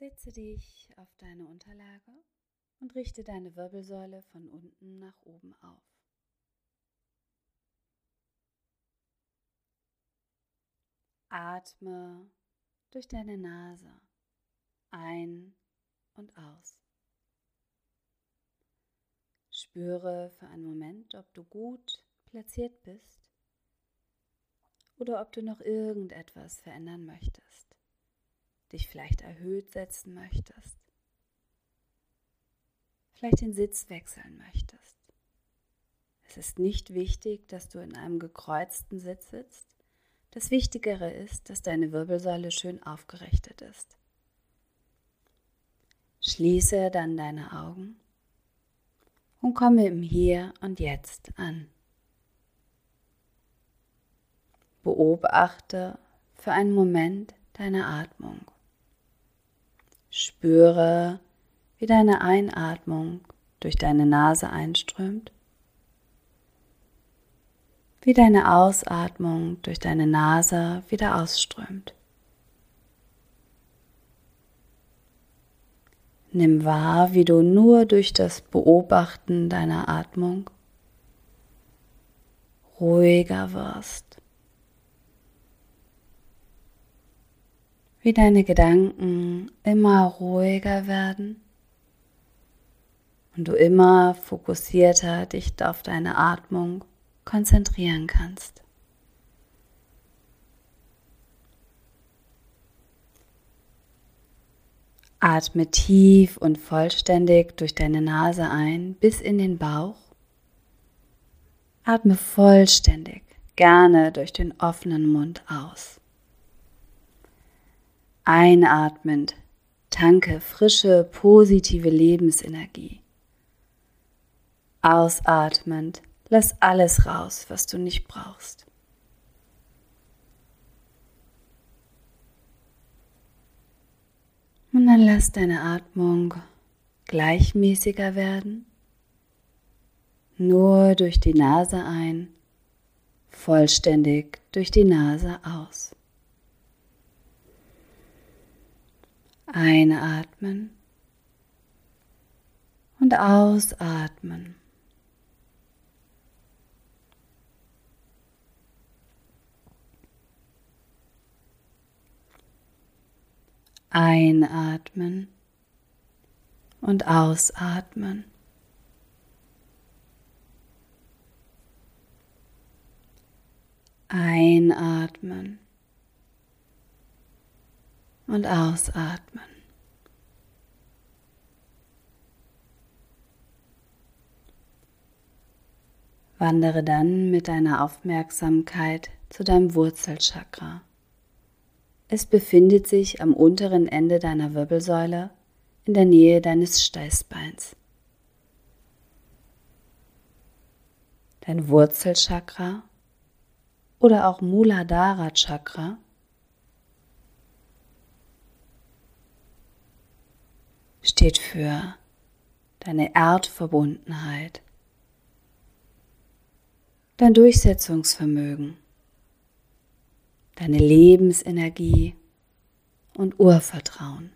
Setze dich auf deine Unterlage und richte deine Wirbelsäule von unten nach oben auf. Atme durch deine Nase ein und aus. Spüre für einen Moment, ob du gut platziert bist oder ob du noch irgendetwas verändern möchtest dich vielleicht erhöht setzen möchtest, vielleicht den Sitz wechseln möchtest. Es ist nicht wichtig, dass du in einem gekreuzten Sitz sitzt. Das Wichtigere ist, dass deine Wirbelsäule schön aufgerichtet ist. Schließe dann deine Augen und komme im Hier und Jetzt an. Beobachte für einen Moment deine Atmung. Spüre, wie deine Einatmung durch deine Nase einströmt, wie deine Ausatmung durch deine Nase wieder ausströmt. Nimm wahr, wie du nur durch das Beobachten deiner Atmung ruhiger wirst. Wie deine Gedanken immer ruhiger werden und du immer fokussierter dich auf deine Atmung konzentrieren kannst. Atme tief und vollständig durch deine Nase ein bis in den Bauch. Atme vollständig, gerne durch den offenen Mund aus. Einatmend tanke frische, positive Lebensenergie. Ausatmend lass alles raus, was du nicht brauchst. Und dann lass deine Atmung gleichmäßiger werden. Nur durch die Nase ein, vollständig durch die Nase aus. Einatmen und ausatmen. Einatmen und ausatmen. Einatmen und ausatmen. Wandere dann mit deiner Aufmerksamkeit zu deinem Wurzelchakra. Es befindet sich am unteren Ende deiner Wirbelsäule in der Nähe deines Steißbeins. Dein Wurzelchakra oder auch Muladhara Chakra steht für deine Erdverbundenheit, dein Durchsetzungsvermögen, deine Lebensenergie und Urvertrauen.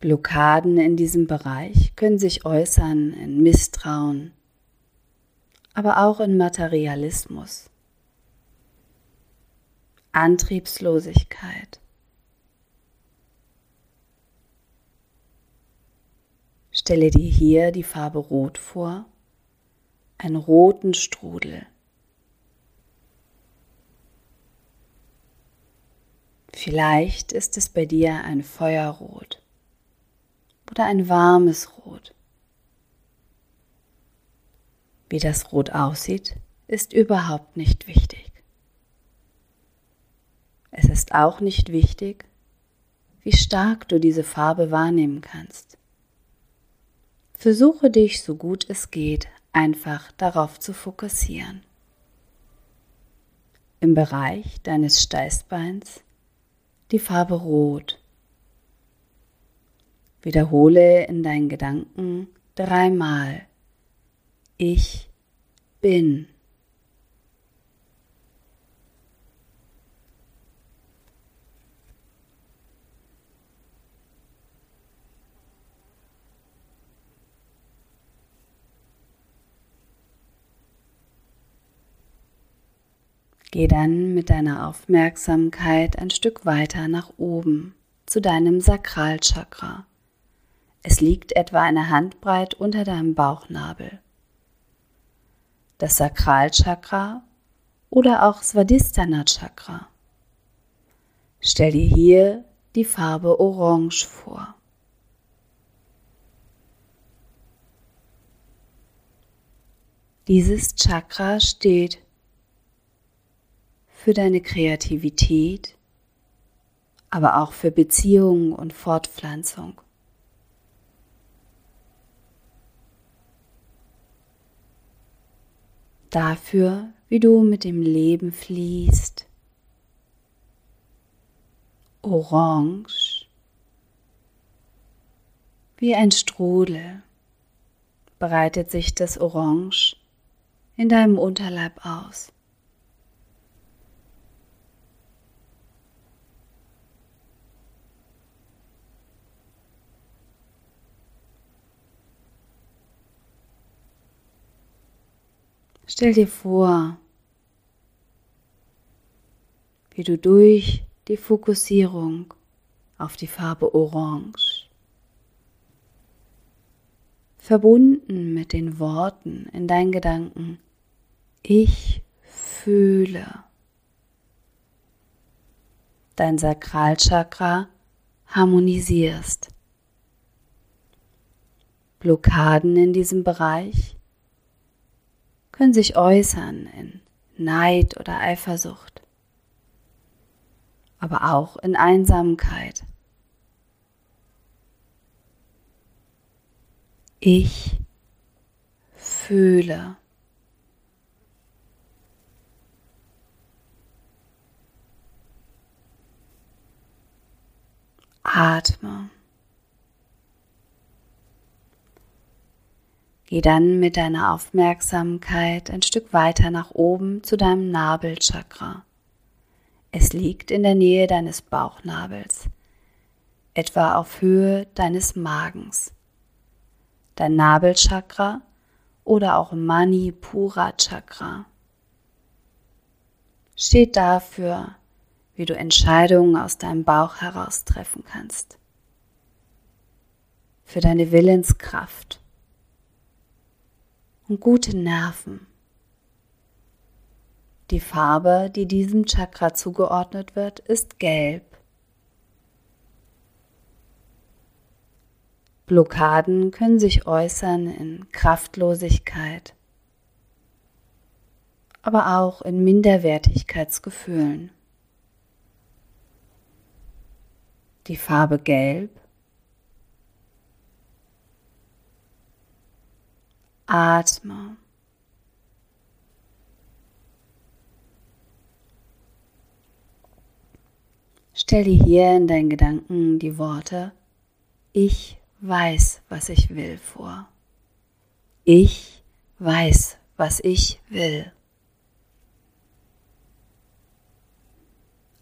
Blockaden in diesem Bereich können sich äußern in Misstrauen, aber auch in Materialismus, Antriebslosigkeit, Stelle dir hier die Farbe Rot vor, einen roten Strudel. Vielleicht ist es bei dir ein Feuerrot oder ein warmes Rot. Wie das Rot aussieht, ist überhaupt nicht wichtig. Es ist auch nicht wichtig, wie stark du diese Farbe wahrnehmen kannst. Versuche dich so gut es geht einfach darauf zu fokussieren. Im Bereich deines Steißbeins die Farbe Rot. Wiederhole in deinen Gedanken dreimal Ich bin. Geh dann mit deiner Aufmerksamkeit ein Stück weiter nach oben zu deinem Sakralchakra. Es liegt etwa eine Handbreit unter deinem Bauchnabel. Das Sakralchakra oder auch Svadhisthana Chakra. Stell dir hier die Farbe Orange vor. Dieses Chakra steht für deine Kreativität, aber auch für Beziehungen und Fortpflanzung. Dafür, wie du mit dem Leben fließt. Orange, wie ein Strudel, breitet sich das Orange in deinem Unterleib aus. Stell dir vor, wie du durch die Fokussierung auf die Farbe Orange, verbunden mit den Worten in deinen Gedanken, ich fühle, dein Sakralchakra harmonisierst. Blockaden in diesem Bereich können sich äußern in Neid oder Eifersucht, aber auch in Einsamkeit. Ich fühle. Atme. Geh dann mit deiner Aufmerksamkeit ein Stück weiter nach oben zu deinem Nabelchakra. Es liegt in der Nähe deines Bauchnabels, etwa auf Höhe deines Magens. Dein Nabelchakra oder auch Manipura Chakra steht dafür, wie du Entscheidungen aus deinem Bauch heraus treffen kannst. Für deine Willenskraft und gute Nerven. Die Farbe, die diesem Chakra zugeordnet wird, ist gelb. Blockaden können sich äußern in Kraftlosigkeit, aber auch in Minderwertigkeitsgefühlen. Die Farbe Gelb Atme. Stell dir hier in deinen Gedanken die Worte Ich weiß, was ich will vor. Ich weiß, was ich will.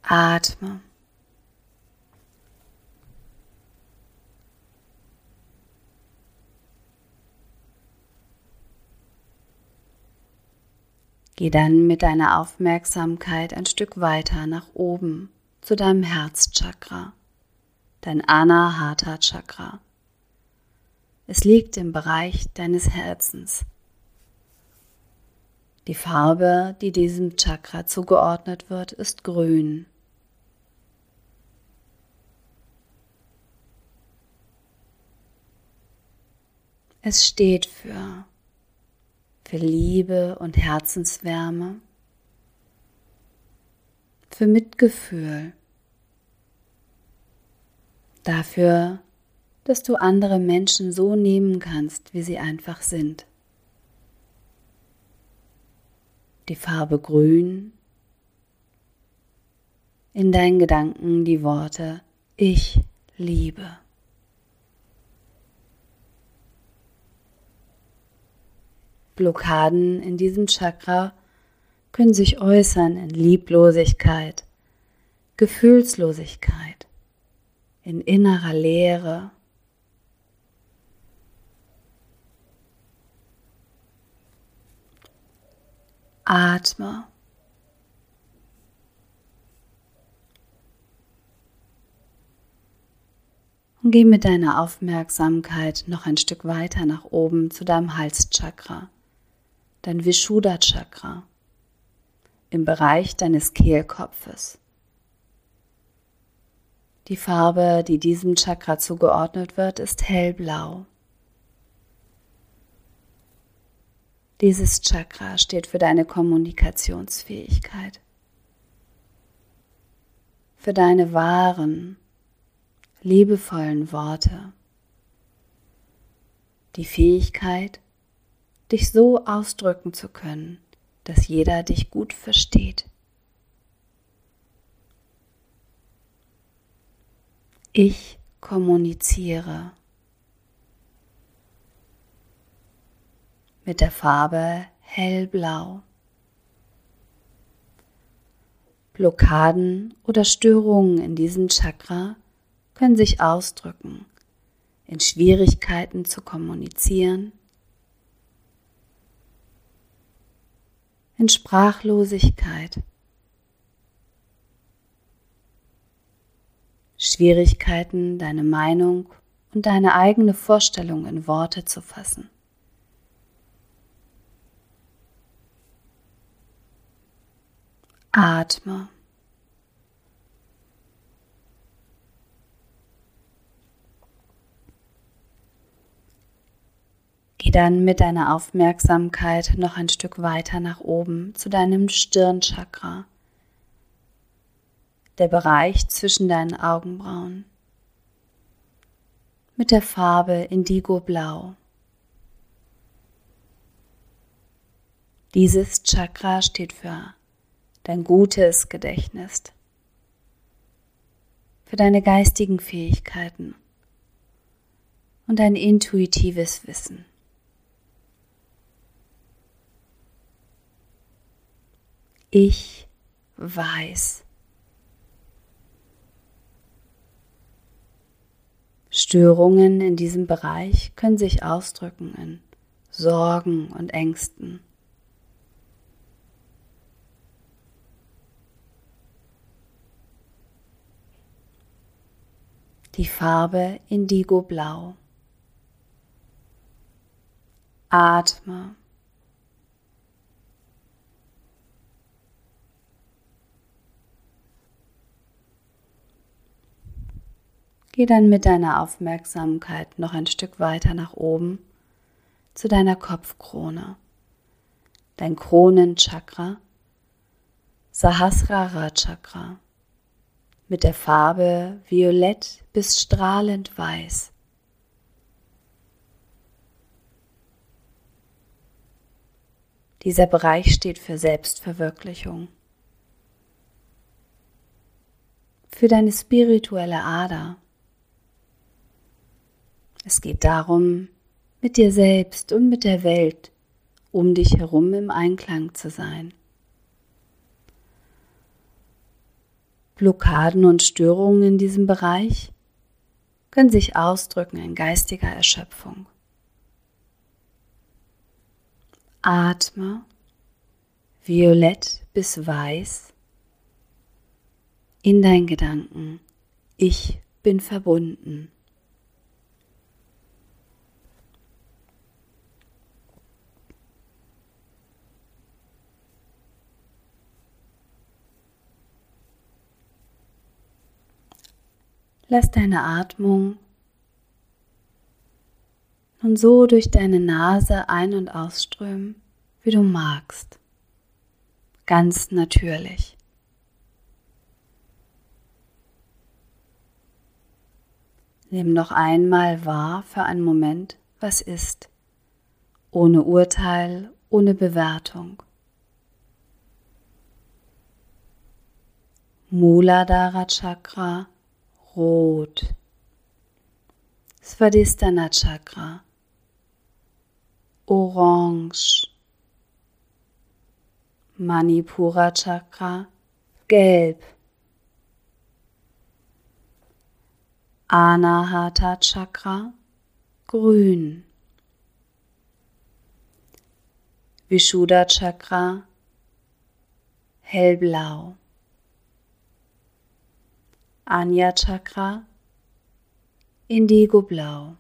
Atme. Geh dann mit deiner Aufmerksamkeit ein Stück weiter nach oben zu deinem Herzchakra, dein Anahata Chakra. Es liegt im Bereich deines Herzens. Die Farbe, die diesem Chakra zugeordnet wird, ist grün. Es steht für für Liebe und Herzenswärme, für Mitgefühl, dafür, dass du andere Menschen so nehmen kannst, wie sie einfach sind. Die Farbe Grün, in deinen Gedanken die Worte Ich liebe. Blockaden in diesem Chakra können sich äußern in Lieblosigkeit, Gefühlslosigkeit, in innerer Leere. Atme. Und geh mit deiner Aufmerksamkeit noch ein Stück weiter nach oben zu deinem Halschakra dein Vishuddha-Chakra, im Bereich deines Kehlkopfes. Die Farbe, die diesem Chakra zugeordnet wird, ist hellblau. Dieses Chakra steht für deine Kommunikationsfähigkeit, für deine wahren, liebevollen Worte, die Fähigkeit, dich so ausdrücken zu können, dass jeder dich gut versteht. Ich kommuniziere mit der Farbe hellblau. Blockaden oder Störungen in diesem Chakra können sich ausdrücken in Schwierigkeiten zu kommunizieren, in Sprachlosigkeit, Schwierigkeiten, deine Meinung und deine eigene Vorstellung in Worte zu fassen. Atme. Dann mit deiner Aufmerksamkeit noch ein Stück weiter nach oben zu deinem Stirnchakra, der Bereich zwischen deinen Augenbrauen, mit der Farbe Indigo Blau. Dieses Chakra steht für dein gutes Gedächtnis, für deine geistigen Fähigkeiten und dein intuitives Wissen. Ich weiß. Störungen in diesem Bereich können sich ausdrücken in Sorgen und Ängsten. Die Farbe Indigo Blau. Atme. Geh dann mit deiner Aufmerksamkeit noch ein Stück weiter nach oben zu deiner Kopfkrone, dein Kronenchakra, Sahasrara Chakra, mit der Farbe violett bis strahlend weiß. Dieser Bereich steht für Selbstverwirklichung, für deine spirituelle Ader es geht darum, mit dir selbst und mit der Welt um dich herum im Einklang zu sein. Blockaden und Störungen in diesem Bereich können sich ausdrücken in geistiger Erschöpfung. Atme violett bis weiß in dein Gedanken. Ich bin verbunden. Lass deine Atmung nun so durch deine Nase ein- und ausströmen, wie du magst. Ganz natürlich. Nimm noch einmal wahr für einen Moment, was ist, ohne Urteil, ohne Bewertung. Muladhara Chakra Rot. Svadhisthana Chakra. Orange. Manipura Chakra. Gelb. Anahata Chakra. Grün. Vishuddha Chakra. Hellblau. Anya Chakra Indigo-Blau.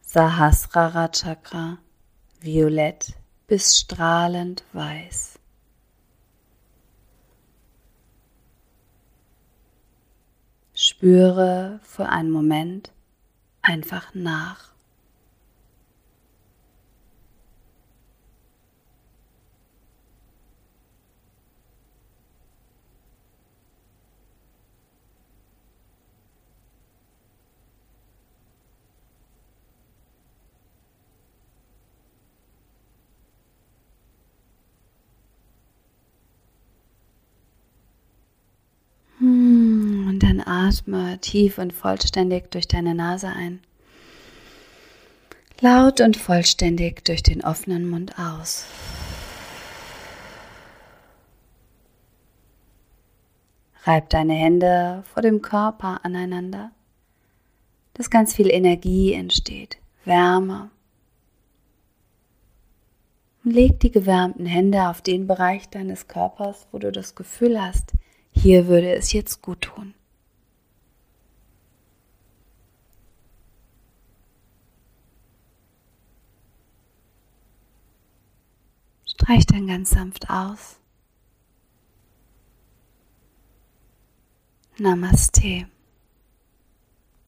Sahasrara Chakra, violett bis strahlend weiß. Spüre für einen Moment einfach nach. Atme tief und vollständig durch deine Nase ein. Laut und vollständig durch den offenen Mund aus. Reib deine Hände vor dem Körper aneinander, dass ganz viel Energie entsteht, Wärme. Und leg die gewärmten Hände auf den Bereich deines Körpers, wo du das Gefühl hast, hier würde es jetzt gut tun. Streich dann ganz sanft aus. Namaste.